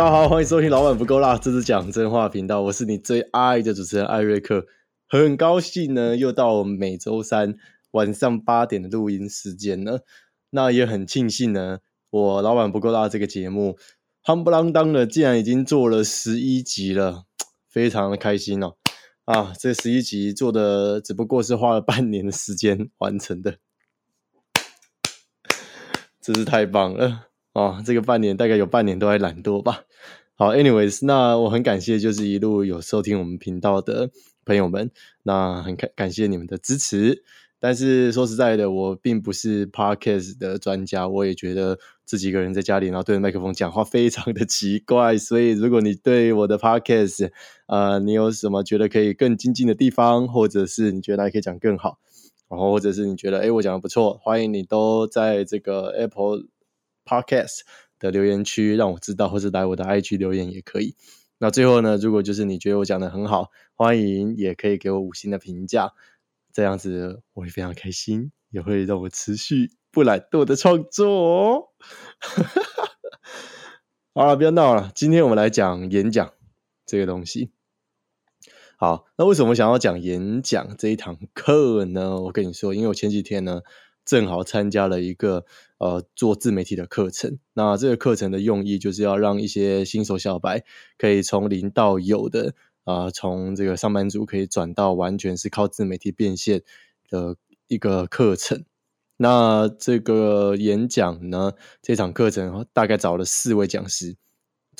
大家好，欢迎收听《老板不够辣》，这是讲真话频道，我是你最爱的主持人艾瑞克。很高兴呢，又到我们每周三晚上八点的录音时间了。那也很庆幸呢，我《老板不够辣》这个节目，夯不啷当的竟然已经做了十一集了，非常的开心哦！啊，这十一集做的只不过是花了半年的时间完成的，真是太棒了！哦，这个半年大概有半年都在懒惰吧。好，anyways，那我很感谢就是一路有收听我们频道的朋友们，那很感感谢你们的支持。但是说实在的，我并不是 podcast 的专家，我也觉得自己一个人在家里，然后对着麦克风讲话非常的奇怪。所以如果你对我的 podcast，呃，你有什么觉得可以更精进的地方，或者是你觉得还可以讲更好，然后或者是你觉得哎我讲的不错，欢迎你都在这个 Apple。Podcast 的留言区让我知道，或是来我的 IG 留言也可以。那最后呢，如果就是你觉得我讲的很好，欢迎也可以给我五星的评价，这样子我会非常开心，也会让我持续不懒惰的创作哦。好了，不要闹了，今天我们来讲演讲这个东西。好，那为什么想要讲演讲这一堂课呢？我跟你说，因为我前几天呢。正好参加了一个呃做自媒体的课程，那这个课程的用意就是要让一些新手小白可以从零到有的啊，从这个上班族可以转到完全是靠自媒体变现的一个课程。那这个演讲呢，这场课程大概找了四位讲师。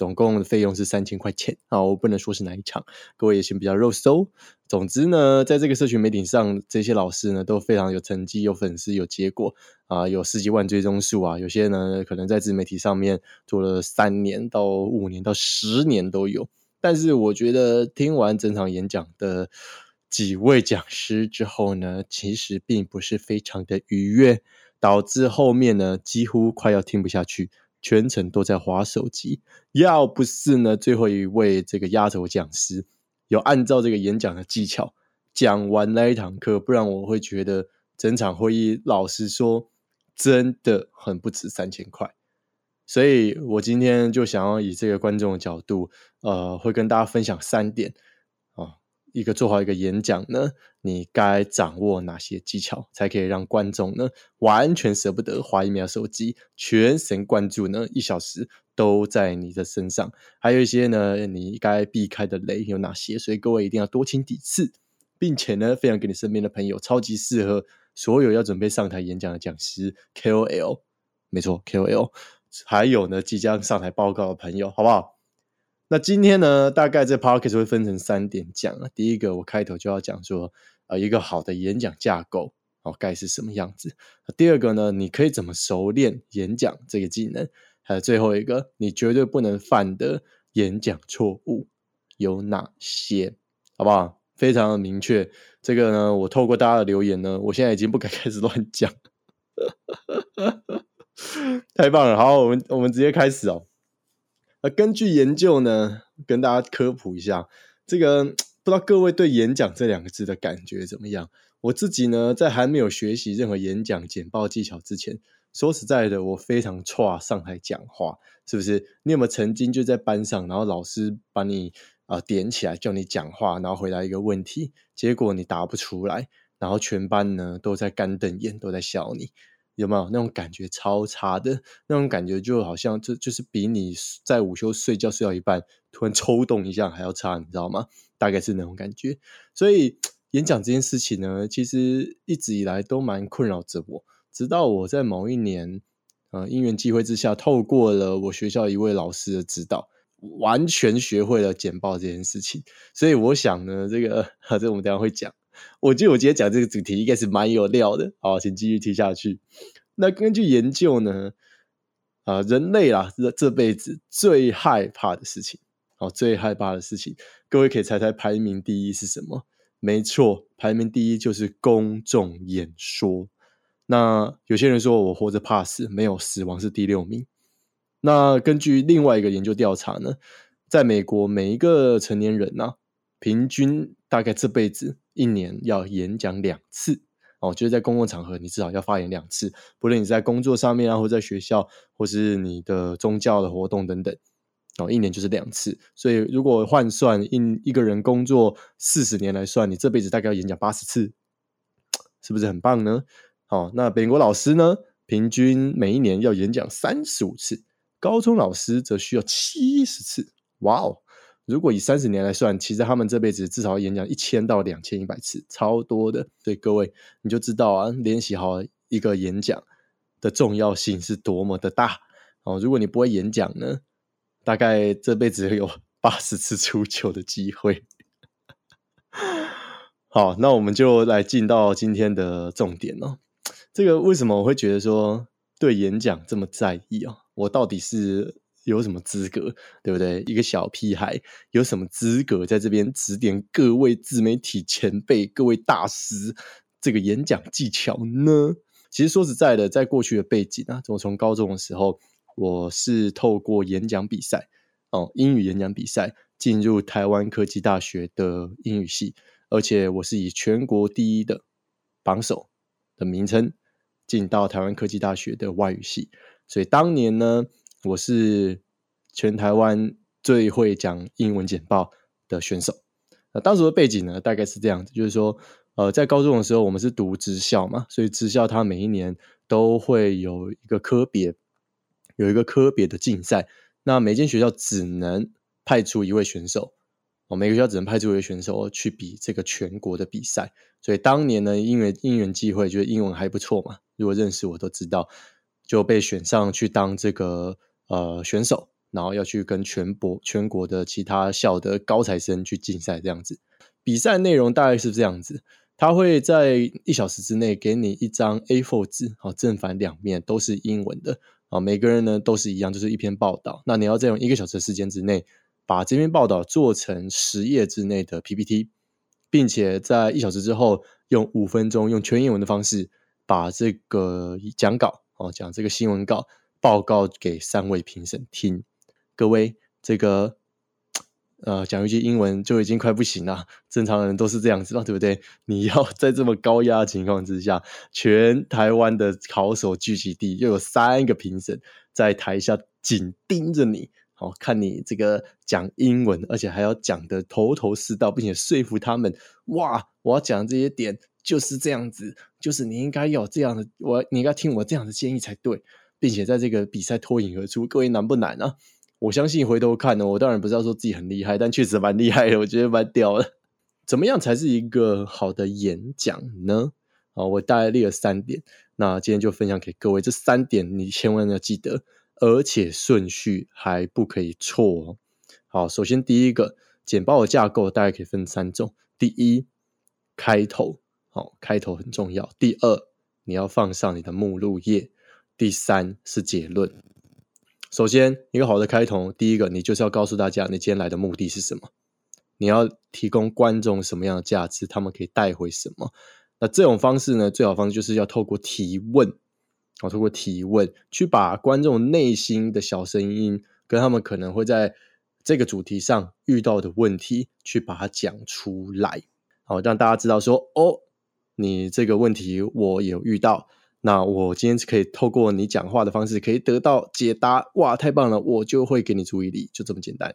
总共的费用是三千块钱啊，我不能说是哪一场，各位也请比较肉搜。总之呢，在这个社群媒体上，这些老师呢都非常有成绩、有粉丝、有结果啊，有十几万追踪数啊。有些呢可能在自媒体上面做了三年到五年到十年都有。但是我觉得听完整场演讲的几位讲师之后呢，其实并不是非常的愉悦，导致后面呢几乎快要听不下去。全程都在划手机，要不是呢，最后一位这个压轴讲师有按照这个演讲的技巧讲完那一堂课，不然我会觉得整场会议老实说真的很不值三千块。所以我今天就想要以这个观众的角度，呃，会跟大家分享三点啊。一个做好一个演讲呢，你该掌握哪些技巧，才可以让观众呢完全舍不得划一秒手机，全神贯注呢一小时都在你的身上？还有一些呢，你该避开的雷有哪些？所以各位一定要多听几次，并且呢，分享给你身边的朋友，超级适合所有要准备上台演讲的讲师 KOL，没错 KOL，还有呢即将上台报告的朋友，好不好？那今天呢，大概这 p o c k e t 会分成三点讲啊。第一个，我开头就要讲说，呃，一个好的演讲架构哦，该是什么样子。第二个呢，你可以怎么熟练演讲这个技能？还有最后一个，你绝对不能犯的演讲错误有哪些？好不好？非常的明确。这个呢，我透过大家的留言呢，我现在已经不敢开始乱讲。太棒了！好，我们我们直接开始哦。呃，根据研究呢，跟大家科普一下，这个不知道各位对演讲这两个字的感觉怎么样？我自己呢，在还没有学习任何演讲简报技巧之前，说实在的，我非常差上台讲话，是不是？你有没有曾经就在班上，然后老师把你啊点起来叫你讲话，然后回答一个问题，结果你答不出来，然后全班呢都在干瞪眼，都在笑你？有没有那种感觉超差的？那种感觉就好像就就是比你在午休睡觉睡到一半突然抽动一下还要差，你知道吗？大概是那种感觉。所以演讲这件事情呢，其实一直以来都蛮困扰着我。直到我在某一年，呃，因缘机会之下，透过了我学校一位老师的指导，完全学会了简报这件事情。所以我想呢，这个 这我们等下会讲。我觉得我今天讲这个主题应该是蛮有料的，好，请继续听下去。那根据研究呢，啊，人类啊，这这辈子最害怕的事情，哦，最害怕的事情，各位可以猜猜排名第一是什么？没错，排名第一就是公众演说。那有些人说我活着怕死，没有死亡是第六名。那根据另外一个研究调查呢，在美国每一个成年人呢。平均大概这辈子一年要演讲两次哦，就是在公共场合你至少要发言两次，不论你在工作上面啊，或在学校，或是你的宗教的活动等等。哦，一年就是两次，所以如果换算一一个人工作四十年来算，你这辈子大概要演讲八十次，是不是很棒呢？哦，那美国老师呢，平均每一年要演讲三十五次，高中老师则需要七十次。哇哦！如果以三十年来算，其实他们这辈子至少要演讲一千到两千一百次，超多的。所以各位你就知道啊，练习好一个演讲的重要性是多么的大哦。如果你不会演讲呢，大概这辈子有八十次出糗的机会。好，那我们就来进到今天的重点哦。这个为什么我会觉得说对演讲这么在意啊？我到底是？有什么资格，对不对？一个小屁孩有什么资格在这边指点各位自媒体前辈、各位大师这个演讲技巧呢？其实说实在的，在过去的背景啊，我从高中的时候，我是透过演讲比赛哦，英语演讲比赛进入台湾科技大学的英语系，而且我是以全国第一的榜首的名称进到台湾科技大学的外语系，所以当年呢。我是全台湾最会讲英文简报的选手。那当时的背景呢，大概是这样子，就是说，呃，在高中的时候，我们是读职校嘛，所以职校它每一年都会有一个科别，有一个科别的竞赛。那每间学校只能派出一位选手，哦，每个学校只能派出一位选手去比这个全国的比赛。所以当年呢，因为因缘际会，觉得英文还不错嘛，如果认识我都知道，就被选上去当这个。呃，选手，然后要去跟全国全国的其他校的高材生去竞赛，这样子。比赛内容大概是这样子，他会在一小时之内给你一张 A4 纸，好，正反两面都是英文的，啊，每个人呢都是一样，就是一篇报道。那你要在用一个小时的时间之内，把这篇报道做成十页之内的 PPT，并且在一小时之后，用五分钟用全英文的方式把这个讲稿，哦，讲这个新闻稿。报告给三位评审听，各位，这个 呃讲一句英文就已经快不行了，正常人都是这样子嘛，对不对？你要在这么高压的情况之下，全台湾的考手聚集地，又有三个评审在台下紧盯着你，好看你这个讲英文，而且还要讲的头头是道，并且说服他们，哇，我要讲这些点就是这样子，就是你应该有这样的，我你应该听我这样的建议才对。并且在这个比赛脱颖而出，各位难不难啊？我相信回头看呢，我当然不是要说自己很厉害，但确实蛮厉害的，我觉得蛮屌的。怎么样才是一个好的演讲呢？啊，我大概列了三点，那今天就分享给各位。这三点你千万要记得，而且顺序还不可以错哦。好，首先第一个简报的架构大概可以分三种：第一，开头，好，开头很重要；第二，你要放上你的目录页。第三是结论。首先，一个好的开头，第一个，你就是要告诉大家你今天来的目的是什么，你要提供观众什么样的价值，他们可以带回什么。那这种方式呢，最好方式就是要透过提问，啊，透过提问去把观众内心的小声音，跟他们可能会在这个主题上遇到的问题，去把它讲出来，好让大家知道说，哦，你这个问题我有遇到。那我今天可以透过你讲话的方式，可以得到解答，哇，太棒了！我就会给你注意力，就这么简单。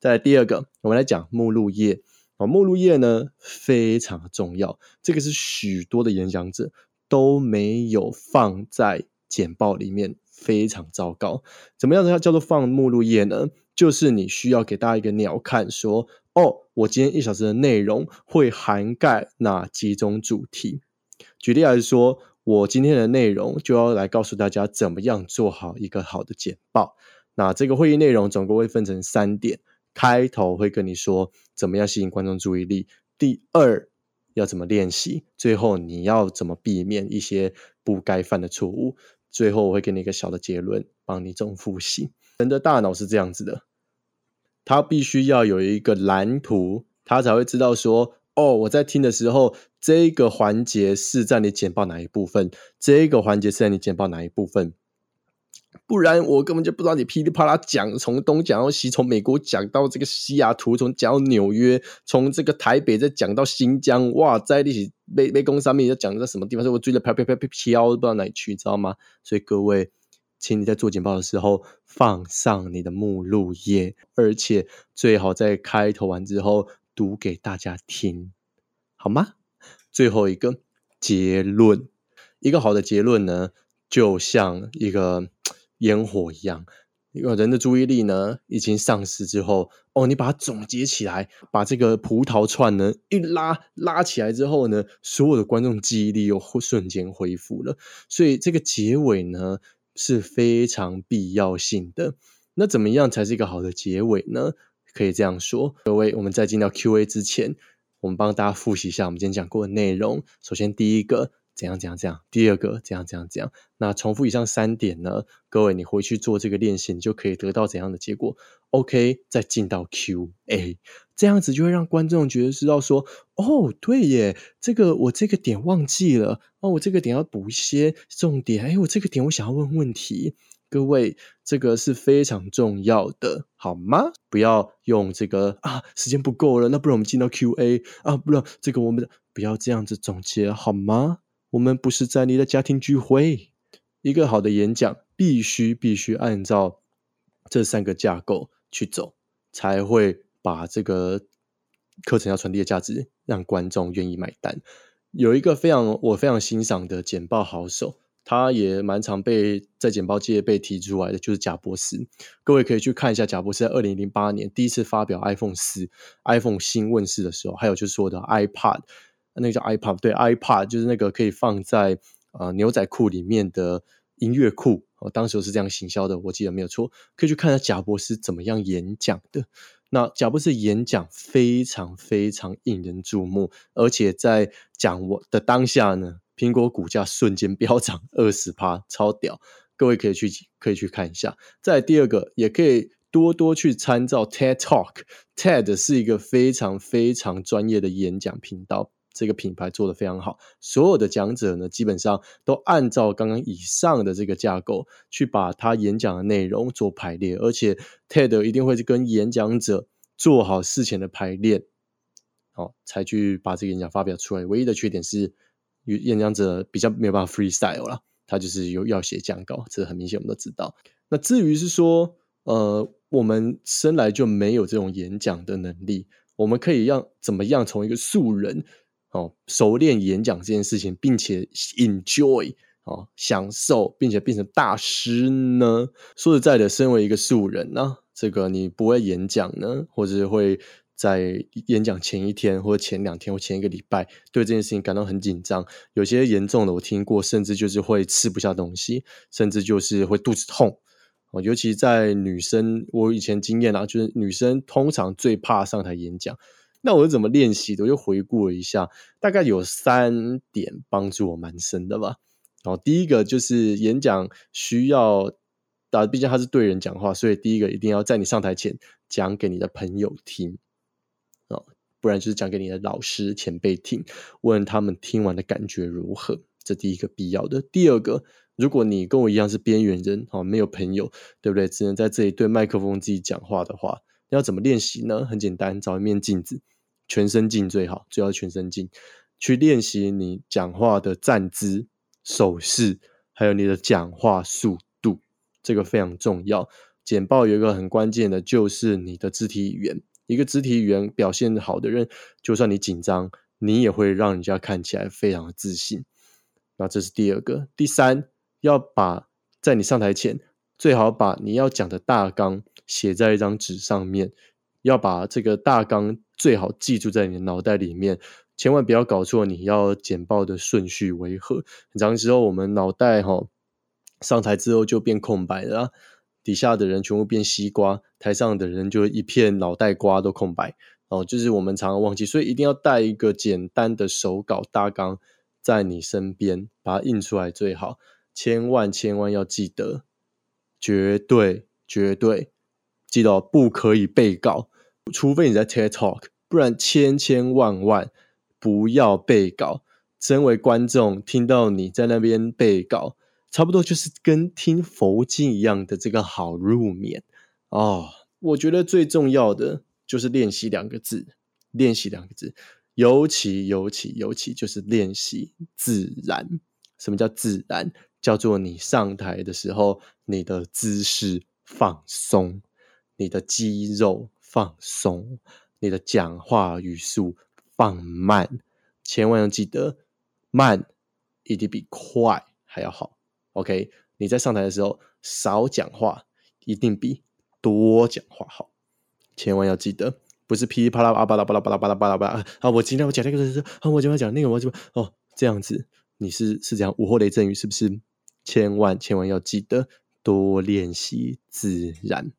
再第二个，我们来讲目录页啊，目录页呢非常重要，这个是许多的演讲者都没有放在简报里面，非常糟糕。怎么样子叫做放目录页呢？就是你需要给大家一个鸟看，说哦，我今天一小时的内容会涵盖哪几种主题？举例来说。我今天的内容就要来告诉大家怎么样做好一个好的简报。那这个会议内容总共会分成三点：开头会跟你说怎么样吸引观众注意力；第二要怎么练习；最后你要怎么避免一些不该犯的错误。最后我会给你一个小的结论，帮你做复习。人的大脑是这样子的，他必须要有一个蓝图，他才会知道说。哦，我在听的时候，这个环节是在你简报哪一部分？这个环节是在你简报哪一部分？不然我根本就不知道你噼里啪啦讲，从东讲到西，从美国讲到这个西雅图，从讲到纽约，从这个台北再讲到新疆，哇，在一起背背公上面要讲在什么地方？所以我追着飘飘飘飘飘，不知道哪里去，知道吗？所以各位请你在做简报的时候放上你的目录页，而且最好在开头完之后读给大家听，好吗？最后一个结论，一个好的结论呢，就像一个 烟火一样。一个人的注意力呢，已经丧失之后，哦，你把它总结起来，把这个葡萄串呢一拉拉起来之后呢，所有的观众记忆力又瞬间恢复了。所以这个结尾呢是非常必要性的。那怎么样才是一个好的结尾呢？可以这样说，各位，我们在进到 Q&A 之前，我们帮大家复习一下我们今天讲过的内容。首先，第一个。怎样怎样怎样？第二个怎样怎样怎样？那重复以上三点呢？各位，你回去做这个练习，你就可以得到怎样的结果？OK，再进到 Q&A，这样子就会让观众觉得知道说，哦，对耶，这个我这个点忘记了，哦，我这个点要补一些重点，哎，我这个点我想要问问题，各位，这个是非常重要的，好吗？不要用这个啊，时间不够了，那不然我们进到 Q&A 啊，不然这个我们不要这样子总结，好吗？我们不是在你的家庭聚会。一个好的演讲必须必须按照这三个架构去走，才会把这个课程要传递的价值让观众愿意买单。有一个非常我非常欣赏的简报好手，他也蛮常被在简报界被提出来的，就是贾博士。各位可以去看一下贾博士在二零零八年第一次发表 iPhone 四 iPhone 新问世的时候，还有就是说的 iPad。那个叫 iPad，对，iPad 就是那个可以放在呃牛仔裤里面的音乐库。哦，当时是这样行销的，我记得没有错。可以去看一下贾博士怎么样演讲的。那贾博士演讲非常非常引人注目，而且在讲我的当下呢，苹果股价瞬间飙涨 二十趴，超屌。各位可以去可以去看一下。再第二个，也可以多多去参照 TED Talk，TED 是一个非常非常专业的演讲频道。这个品牌做的非常好，所有的讲者呢，基本上都按照刚刚以上的这个架构去把他演讲的内容做排列，而且 TED 一定会去跟演讲者做好事前的排练，好才去把这个演讲发表出来。唯一的缺点是，演讲者比较没有办法 freestyle 了，他就是有要写讲稿，这很明显我们都知道。那至于是说，呃，我们生来就没有这种演讲的能力，我们可以让怎么样从一个素人。哦，熟练演讲这件事情，并且 enjoy 哦，享受，并且变成大师呢？说实在的，身为一个素人呢，这个你不会演讲呢，或者会在演讲前一天或者前两天或前一个礼拜，对这件事情感到很紧张。有些严重的，我听过，甚至就是会吃不下东西，甚至就是会肚子痛。哦，尤其在女生，我以前经验啊，就是女生通常最怕上台演讲。那我是怎么练习的？我就回顾了一下，大概有三点帮助我蛮深的吧。然后第一个就是演讲需要，啊，毕竟他是对人讲话，所以第一个一定要在你上台前讲给你的朋友听，不然就是讲给你的老师前辈听，问他们听完的感觉如何。这第一个必要的。第二个，如果你跟我一样是边缘人，哦，没有朋友，对不对？只能在这里对麦克风自己讲话的话，要怎么练习呢？很简单，找一面镜子。全身镜最好，最好全身镜，去练习你讲话的站姿、手势，还有你的讲话速度，这个非常重要。简报有一个很关键的，就是你的肢体语言。一个肢体语言表现好的人，就算你紧张，你也会让人家看起来非常的自信。那这是第二个。第三，要把在你上台前，最好把你要讲的大纲写在一张纸上面，要把这个大纲。最好记住在你的脑袋里面，千万不要搞错你要简报的顺序为何。很长时候，我们脑袋哈上台之后就变空白了，底下的人全部变西瓜，台上的人就一片脑袋瓜都空白哦。就是我们常常忘记，所以一定要带一个简单的手稿大纲在你身边，把它印出来最好。千万千万要记得，绝对绝对记得不可以背稿。除非你在 TED Talk，不然千千万万不要背稿。身为观众，听到你在那边背稿，差不多就是跟听佛经一样的这个好入眠哦。我觉得最重要的就是练习两个字，练习两个字，尤其尤其尤其就是练习自然。什么叫自然？叫做你上台的时候，你的姿势放松，你的肌肉放松，你的讲话语速放慢，千万要记得慢一定比快还要好。OK，你在上台的时候少讲话，一定比多讲话好。千万要记得，不是噼里啪啦啊巴拉巴拉巴拉巴拉巴拉巴拉啊！我今天我讲那个是啊，我今天讲那个我怎么哦这样子，你是是这样午后雷阵雨是不是？千万千万要记得多练习自然。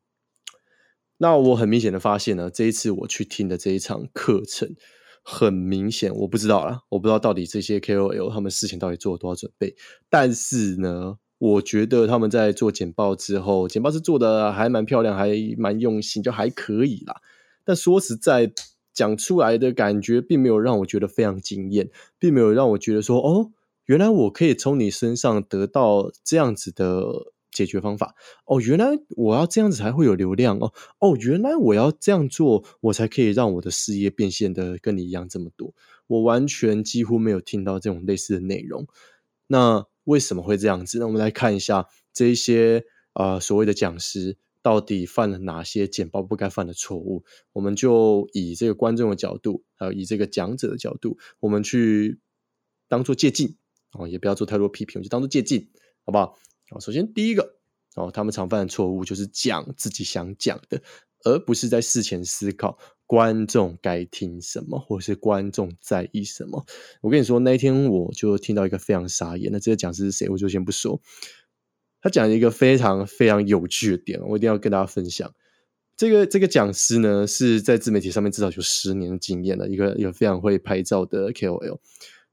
那我很明显的发现呢，这一次我去听的这一场课程，很明显我不知道啦，我不知道到底这些 KOL 他们事情到底做了多少准备，但是呢。我觉得他们在做简报之后，简报是做的还蛮漂亮，还蛮用心，就还可以啦。但说实在，讲出来的感觉并没有让我觉得非常惊艳，并没有让我觉得说，哦，原来我可以从你身上得到这样子的解决方法。哦，原来我要这样子才会有流量哦。哦，原来我要这样做，我才可以让我的事业变现的跟你一样这么多。我完全几乎没有听到这种类似的内容。那。为什么会这样子？那我们来看一下这一些啊所谓的讲师到底犯了哪些简报不该犯的错误？我们就以这个观众的角度，还有以这个讲者的角度，我们去当做借鉴哦，也不要做太多批评，就当做借鉴，好不好？好，首先第一个哦，他们常犯的错误就是讲自己想讲的，而不是在事前思考。观众该听什么，或是观众在意什么？我跟你说，那一天我就听到一个非常傻眼。那这个讲师是谁？我就先不说。他讲一个非常非常有趣的点，我一定要跟大家分享。这个这个讲师呢，是在自媒体上面至少有十年的经验的一个一个非常会拍照的 KOL。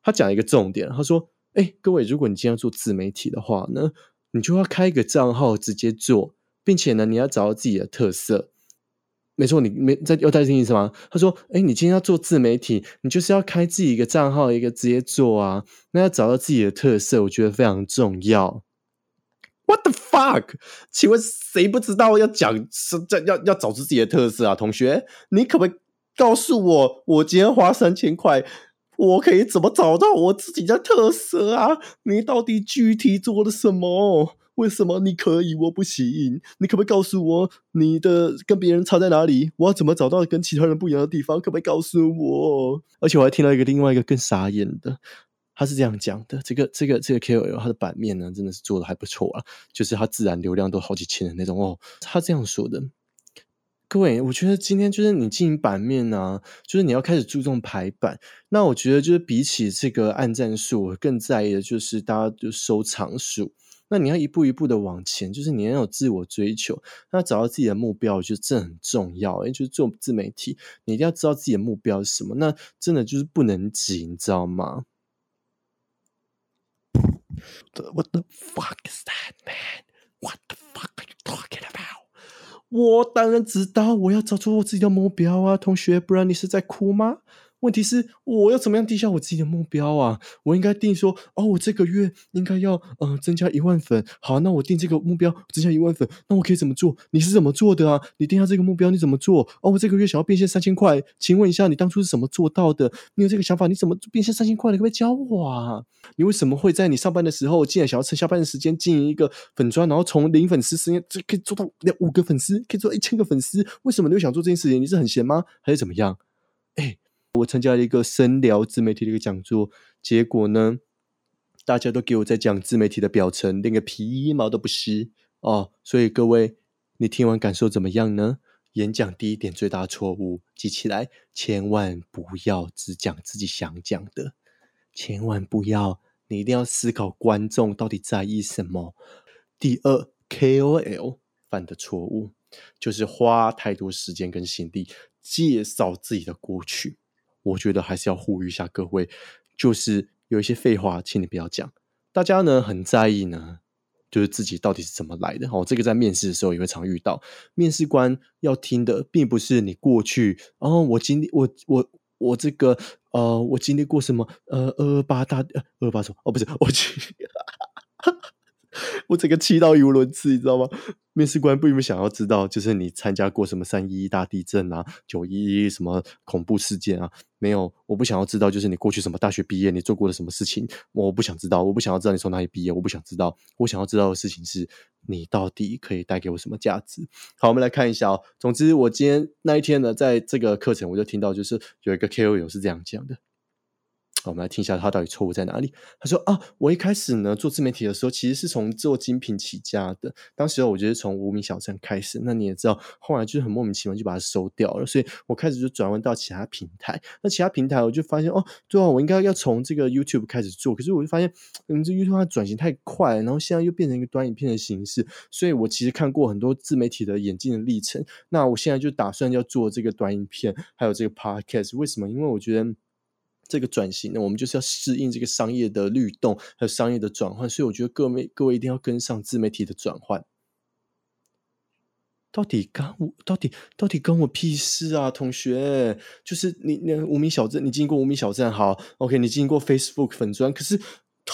他讲一个重点，他说：“哎，各位，如果你今天做自媒体的话呢，你就要开一个账号直接做，并且呢，你要找到自己的特色。”没错，你没在要再听意思吗？他说：“哎，你今天要做自媒体，你就是要开自己一个账号，一个直接做啊。那要找到自己的特色，我觉得非常重要。” What the fuck？请问谁不知道要讲是这要要找出自己的特色啊？同学，你可不可以告诉我，我今天花三千块，我可以怎么找到我自己的特色啊？你到底具体做了什么？为什么你可以我不行？你可不可以告诉我你的跟别人差在哪里？我要怎么找到跟其他人不一样的地方？可不可以告诉我？而且我还听到一个另外一个更傻眼的，他是这样讲的：这个这个这个 KOL 他的版面呢，真的是做的还不错啊，就是他自然流量都好几千的那种哦。他这样说的，对，我觉得今天就是你经营版面呢，就是你要开始注重排版。那我觉得就是比起这个按赞数，我更在意的就是大家就收藏数。那你要一步一步的往前，就是你要有自我追求，那找到自己的目标，我觉得这很重要。因为，就是做自媒体，你一定要知道自己的目标是什么。那真的就是不能急，你知道吗？What the fuck is that, man? What the fuck 我当然知道，我要找出我自己的目标啊，同学，不然你是在哭吗？问题是我要怎么样定下我自己的目标啊？我应该定说哦，我这个月应该要呃增加一万粉。好，那我定这个目标增加一万粉，那我可以怎么做？你是怎么做的啊？你定下这个目标你怎么做？哦，我这个月想要变现三千块，请问一下你当初是怎么做到的？你有这个想法，你怎么变现三千块？你可不可以教我啊？你为什么会在你上班的时候，竟然想要趁下班的时间经营一个粉砖，然后从零粉丝时间就可以做到两五个粉丝，可以做一千个粉丝？为什么你会想做这件事情？你是很闲吗？还是怎么样？我参加了一个深聊自媒体的一个讲座，结果呢，大家都给我在讲自媒体的表层，连个皮毛都不是哦。所以各位，你听完感受怎么样呢？演讲第一点最大错误，记起来，千万不要只讲自己想讲的，千万不要，你一定要思考观众到底在意什么。第二，KOL 犯的错误就是花太多时间跟心力介绍自己的过去。我觉得还是要呼吁一下各位，就是有一些废话，请你不要讲。大家呢很在意呢，就是自己到底是怎么来的。哦，这个在面试的时候也会常遇到。面试官要听的，并不是你过去哦，我经历，我我我这个呃，我经历过什么？呃，二八大二二八什么？哦，不是，我去，我整个气到语无伦次，你知道吗？面试官并不想要知道，就是你参加过什么三一一大地震啊、九一一什么恐怖事件啊，没有，我不想要知道，就是你过去什么大学毕业，你做过了什么事情，我不想知道，我不想要知道你从哪里毕业，我不想知道，我想要知道的事情是你到底可以带给我什么价值。好，我们来看一下哦。总之，我今天那一天呢，在这个课程我就听到，就是有一个 KOL 是这样讲的。我们来听一下他到底错误在哪里。他说啊，我一开始呢做自媒体的时候，其实是从做精品起家的。当时我觉得从无名小站开始，那你也知道，后来就是很莫名其妙就把它收掉了。所以我开始就转弯到其他平台。那其他平台我就发现哦，对啊，我应该要从这个 YouTube 开始做。可是我就发现，嗯，这 YouTube 它转型太快，然后现在又变成一个短影片的形式。所以我其实看过很多自媒体的演进的历程。那我现在就打算要做这个短影片，还有这个 Podcast。为什么？因为我觉得。这个转型呢，我们就是要适应这个商业的律动，还有商业的转换，所以我觉得各位各位一定要跟上自媒体的转换。到底干我到底到底跟我屁事啊，同学？就是你那无名小镇，你经过无名小镇好，OK，你经过 Facebook 粉砖，可是。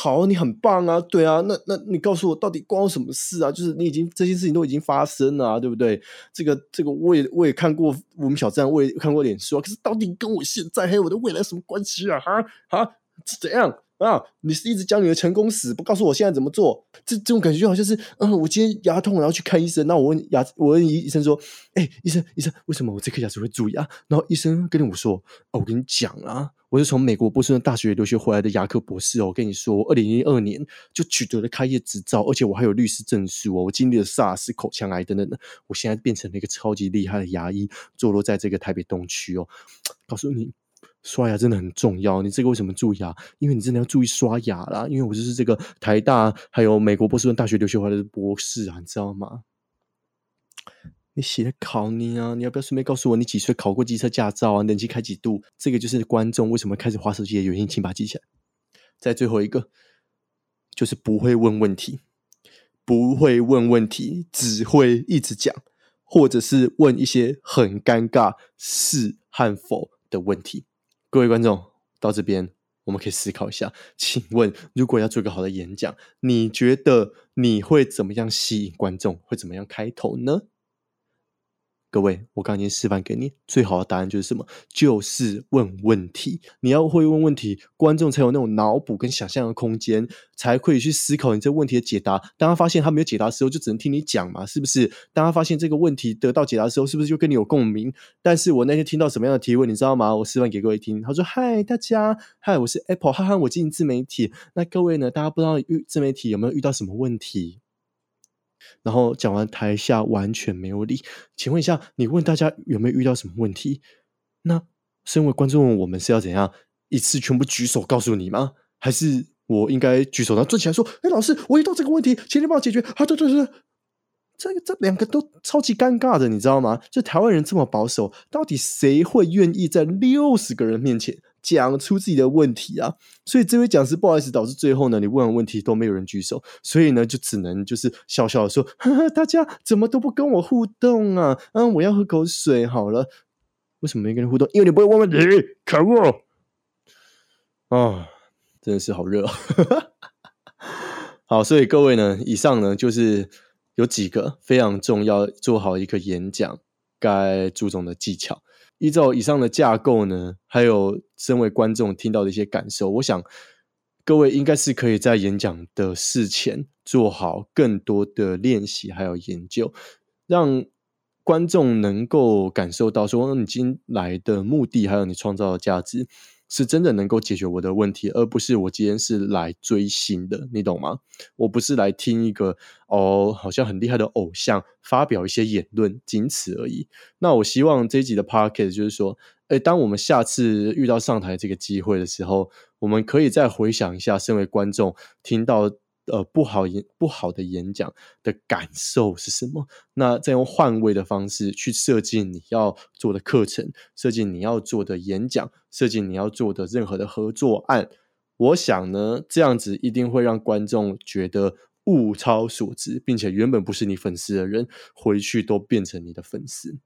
好，你很棒啊，对啊，那那你告诉我，到底关我什么事啊？就是你已经这些事情都已经发生了，对不对？这个这个，我也我也看过我们小站，我也看过脸书啊，可是到底跟我现在还有我的未来什么关系啊？哈啊，是怎样啊？你是一直讲你的成功史，不告诉我现在怎么做？这这种感觉就好像是，嗯，我今天牙痛，然后去看医生，那我问牙，我问医医生说，哎，医生医生，为什么我这颗牙齿会蛀牙？然后医生跟我说，哦，我跟你讲啊。我是从美国波士顿大学留学回来的牙科博士哦，我跟你说，我二零一二年就取得了开业执照，而且我还有律师证书哦。我经历了 SARS、口腔癌等等的，我现在变成了一个超级厉害的牙医，坐落在这个台北东区哦。告诉你，刷牙真的很重要。你这个为什么蛀牙？因为你真的要注意刷牙啦。因为我就是这个台大还有美国波士顿大学留学回来的博士啊，你知道吗？你写考你啊！你要不要顺便告诉我你几岁考过机车驾照啊？冷气开几度？这个就是观众为什么开始划手机的原因，请把它记起来。在最后一个，就是不会问问题，不会问问题，只会一直讲，或者是问一些很尴尬是和否的问题。各位观众，到这边我们可以思考一下，请问，如果要做一个好的演讲，你觉得你会怎么样吸引观众？会怎么样开头呢？各位，我刚已经示范给你，最好的答案就是什么？就是问问题。你要会问问题，观众才有那种脑补跟想象的空间，才可以去思考你这问题的解答。当他发现他没有解答的时候，就只能听你讲嘛，是不是？当他发现这个问题得到解答的时候，是不是就跟你有共鸣？但是我那天听到什么样的提问，你知道吗？我示范给各位听。他说：“嗨，大家，嗨，我是 Apple，哈哈，我经营自媒体。那各位呢？大家不知道遇自媒体有没有遇到什么问题？”然后讲完，台下完全没有理。请问一下，你问大家有没有遇到什么问题？那身为观众，我们是要怎样一次全部举手告诉你吗？还是我应该举手然后站起来说：“哎，老师，我遇到这个问题，请你帮我解决。”啊，对对对，这这两个都超级尴尬的，你知道吗？就台湾人这么保守，到底谁会愿意在六十个人面前？讲出自己的问题啊，所以这位讲师不好意思，导致最后呢，你问完问题都没有人举手，所以呢，就只能就是笑笑的说：“大家怎么都不跟我互动啊？嗯，我要喝口水好了。为什么没跟你互动？因为你不会问问题，可恶！啊，真的是好热。好，所以各位呢，以上呢就是有几个非常重要，做好一个演讲该注重的技巧。依照以上的架构呢，还有身为观众听到的一些感受，我想各位应该是可以在演讲的事前做好更多的练习，还有研究，让观众能够感受到说你今来的目的，还有你创造的价值。是真的能够解决我的问题，而不是我今天是来追星的，你懂吗？我不是来听一个哦，好像很厉害的偶像发表一些言论，仅此而已。那我希望这一集的 p o c k e t 就是说，哎，当我们下次遇到上台这个机会的时候，我们可以再回想一下，身为观众听到。呃，不好演不好的演讲的感受是什么？那再用换位的方式去设计你要做的课程，设计你要做的演讲，设计你要做的任何的合作案。我想呢，这样子一定会让观众觉得物超所值，并且原本不是你粉丝的人，回去都变成你的粉丝。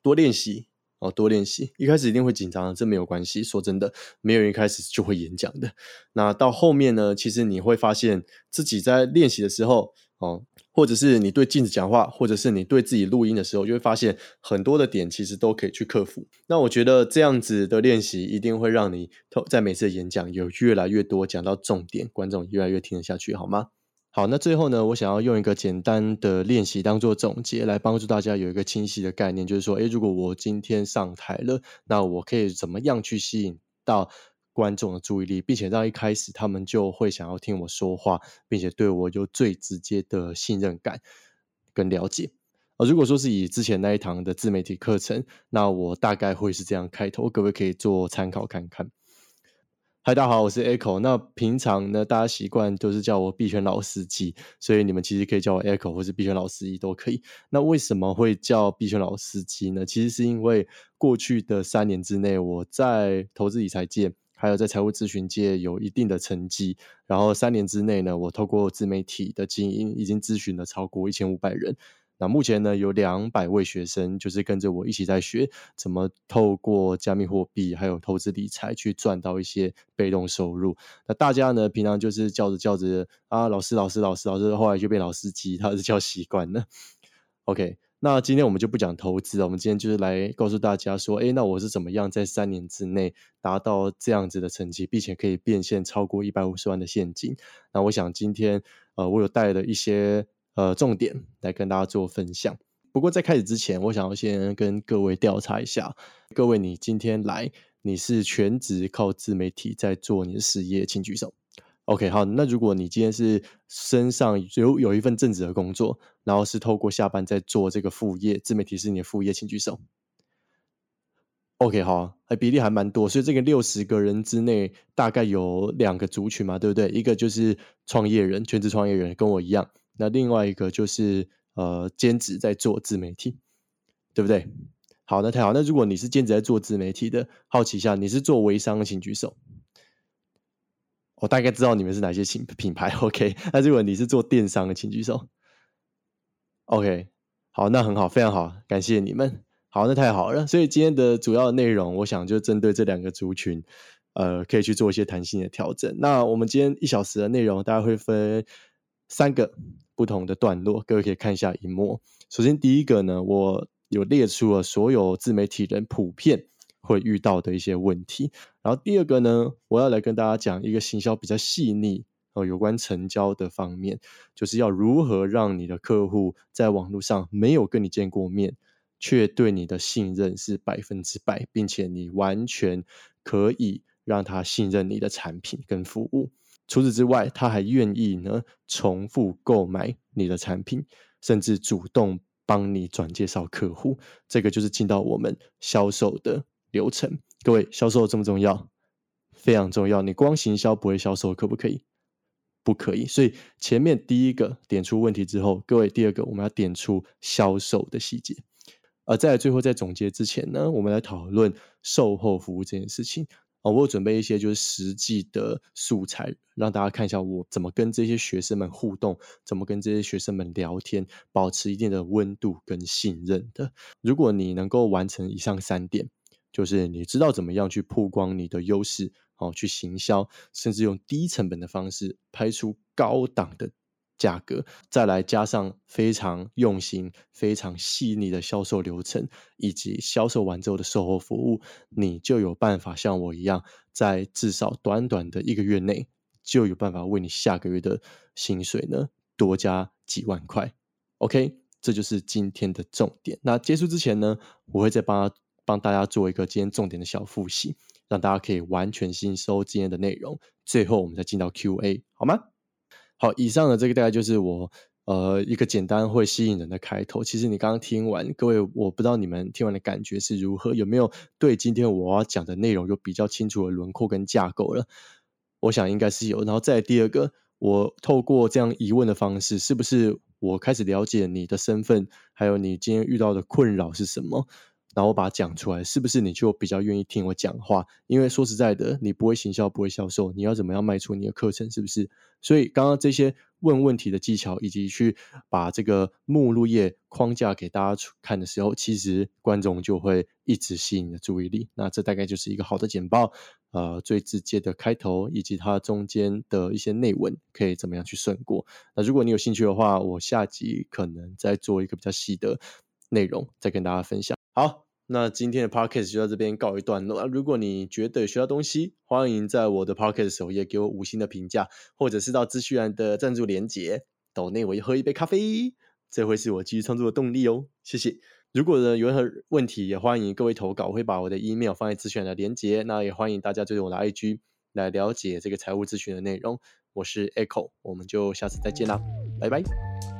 多练习。哦，多练习，一开始一定会紧张，这没有关系。说真的，没有一开始就会演讲的。那到后面呢，其实你会发现自己在练习的时候，哦，或者是你对镜子讲话，或者是你对自己录音的时候，就会发现很多的点其实都可以去克服。那我觉得这样子的练习一定会让你在每次演讲有越来越多讲到重点，观众越来越听得下去，好吗？好，那最后呢，我想要用一个简单的练习当做总结，来帮助大家有一个清晰的概念，就是说，诶，如果我今天上台了，那我可以怎么样去吸引到？观众的注意力，并且让一开始他们就会想要听我说话，并且对我有最直接的信任感跟了解。啊如果说是以之前那一堂的自媒体课程，那我大概会是这样开头，各位可以做参考看看。嗨，大家好，我是 Echo。那平常呢，大家习惯都是叫我币圈老司机，所以你们其实可以叫我 Echo 或是币圈老司机都可以。那为什么会叫币圈老司机呢？其实是因为过去的三年之内，我在投资理财界。还有在财务咨询界有一定的成绩，然后三年之内呢，我透过自媒体的经营，已经咨询了超过一千五百人。那目前呢，有两百位学生就是跟着我一起在学，怎么透过加密货币还有投资理财去赚到一些被动收入。那大家呢，平常就是叫着叫着啊，老师老师老师老师，后来就变老司机，他是叫习惯了。OK。那今天我们就不讲投资了，我们今天就是来告诉大家说，哎，那我是怎么样在三年之内达到这样子的成绩，并且可以变现超过一百五十万的现金。那我想今天呃，我有带了一些呃重点来跟大家做分享。不过在开始之前，我想要先跟各位调查一下，各位你今天来，你是全职靠自媒体在做你的事业，请举手。OK，好，那如果你今天是身上有有一份正职的工作，然后是透过下班在做这个副业，自媒体是你的副业，请举手。OK，好，还比例还蛮多，所以这个六十个人之内大概有两个族群嘛，对不对？一个就是创业人，全职创业人，跟我一样；那另外一个就是呃兼职在做自媒体，对不对？好，那太好。那如果你是兼职在做自媒体的，好奇一下，你是做微商，请举手。我大概知道你们是哪些品品牌，OK？那如果你是做电商的，请举手。OK，好，那很好，非常好，感谢你们。好，那太好了。所以今天的主要内容，我想就针对这两个族群，呃，可以去做一些弹性的调整。那我们今天一小时的内容，大概会分三个不同的段落，各位可以看一下荧幕。首先第一个呢，我有列出了所有自媒体人普遍。会遇到的一些问题。然后第二个呢，我要来跟大家讲一个行销比较细腻哦，有关成交的方面，就是要如何让你的客户在网络上没有跟你见过面，却对你的信任是百分之百，并且你完全可以让他信任你的产品跟服务。除此之外，他还愿意呢重复购买你的产品，甚至主动帮你转介绍客户。这个就是进到我们销售的。流程，各位销售重不重要？非常重要。你光行销不会销售，可不可以？不可以。所以前面第一个点出问题之后，各位第二个我们要点出销售的细节。而在最后在总结之前呢，我们来讨论售后服务这件事情。哦，我有准备一些就是实际的素材，让大家看一下我怎么跟这些学生们互动，怎么跟这些学生们聊天，保持一定的温度跟信任的。如果你能够完成以上三点。就是你知道怎么样去曝光你的优势，哦，去行销，甚至用低成本的方式拍出高档的价格，再来加上非常用心、非常细腻的销售流程，以及销售完之后的售后服务，你就有办法像我一样，在至少短短的一个月内，就有办法为你下个月的薪水呢多加几万块。OK，这就是今天的重点。那结束之前呢，我会再帮。帮大家做一个今天重点的小复习，让大家可以完全吸收今天的内容。最后，我们再进到 Q&A，好吗？好，以上的这个大概就是我呃一个简单会吸引人的开头。其实你刚刚听完，各位我不知道你们听完的感觉是如何，有没有对今天我要讲的内容有比较清楚的轮廓跟架构了？我想应该是有。然后再第二个，我透过这样疑问的方式，是不是我开始了解你的身份，还有你今天遇到的困扰是什么？然后我把它讲出来，是不是你就比较愿意听我讲话？因为说实在的，你不会行销，不会销售，你要怎么样卖出你的课程？是不是？所以刚刚这些问问题的技巧，以及去把这个目录页框架给大家看的时候，其实观众就会一直吸引你的注意力。那这大概就是一个好的简报，呃，最直接的开头，以及它中间的一些内文，可以怎么样去顺过？那如果你有兴趣的话，我下集可能再做一个比较细的内容，再跟大家分享。好。那今天的 podcast 就到这边告一段落。如果你觉得学到东西，欢迎在我的 podcast 首页给我五星的评价，或者是到资讯栏的赞助连结，岛内我喝一杯咖啡，这会是我继续创作的动力哦。谢谢。如果呢有任何问题，也欢迎各位投稿，我会把我的 email 放在资讯栏的连结。那也欢迎大家追踪我的 IG 来了解这个财务咨询的内容。我是 Echo，我们就下次再见啦，拜拜。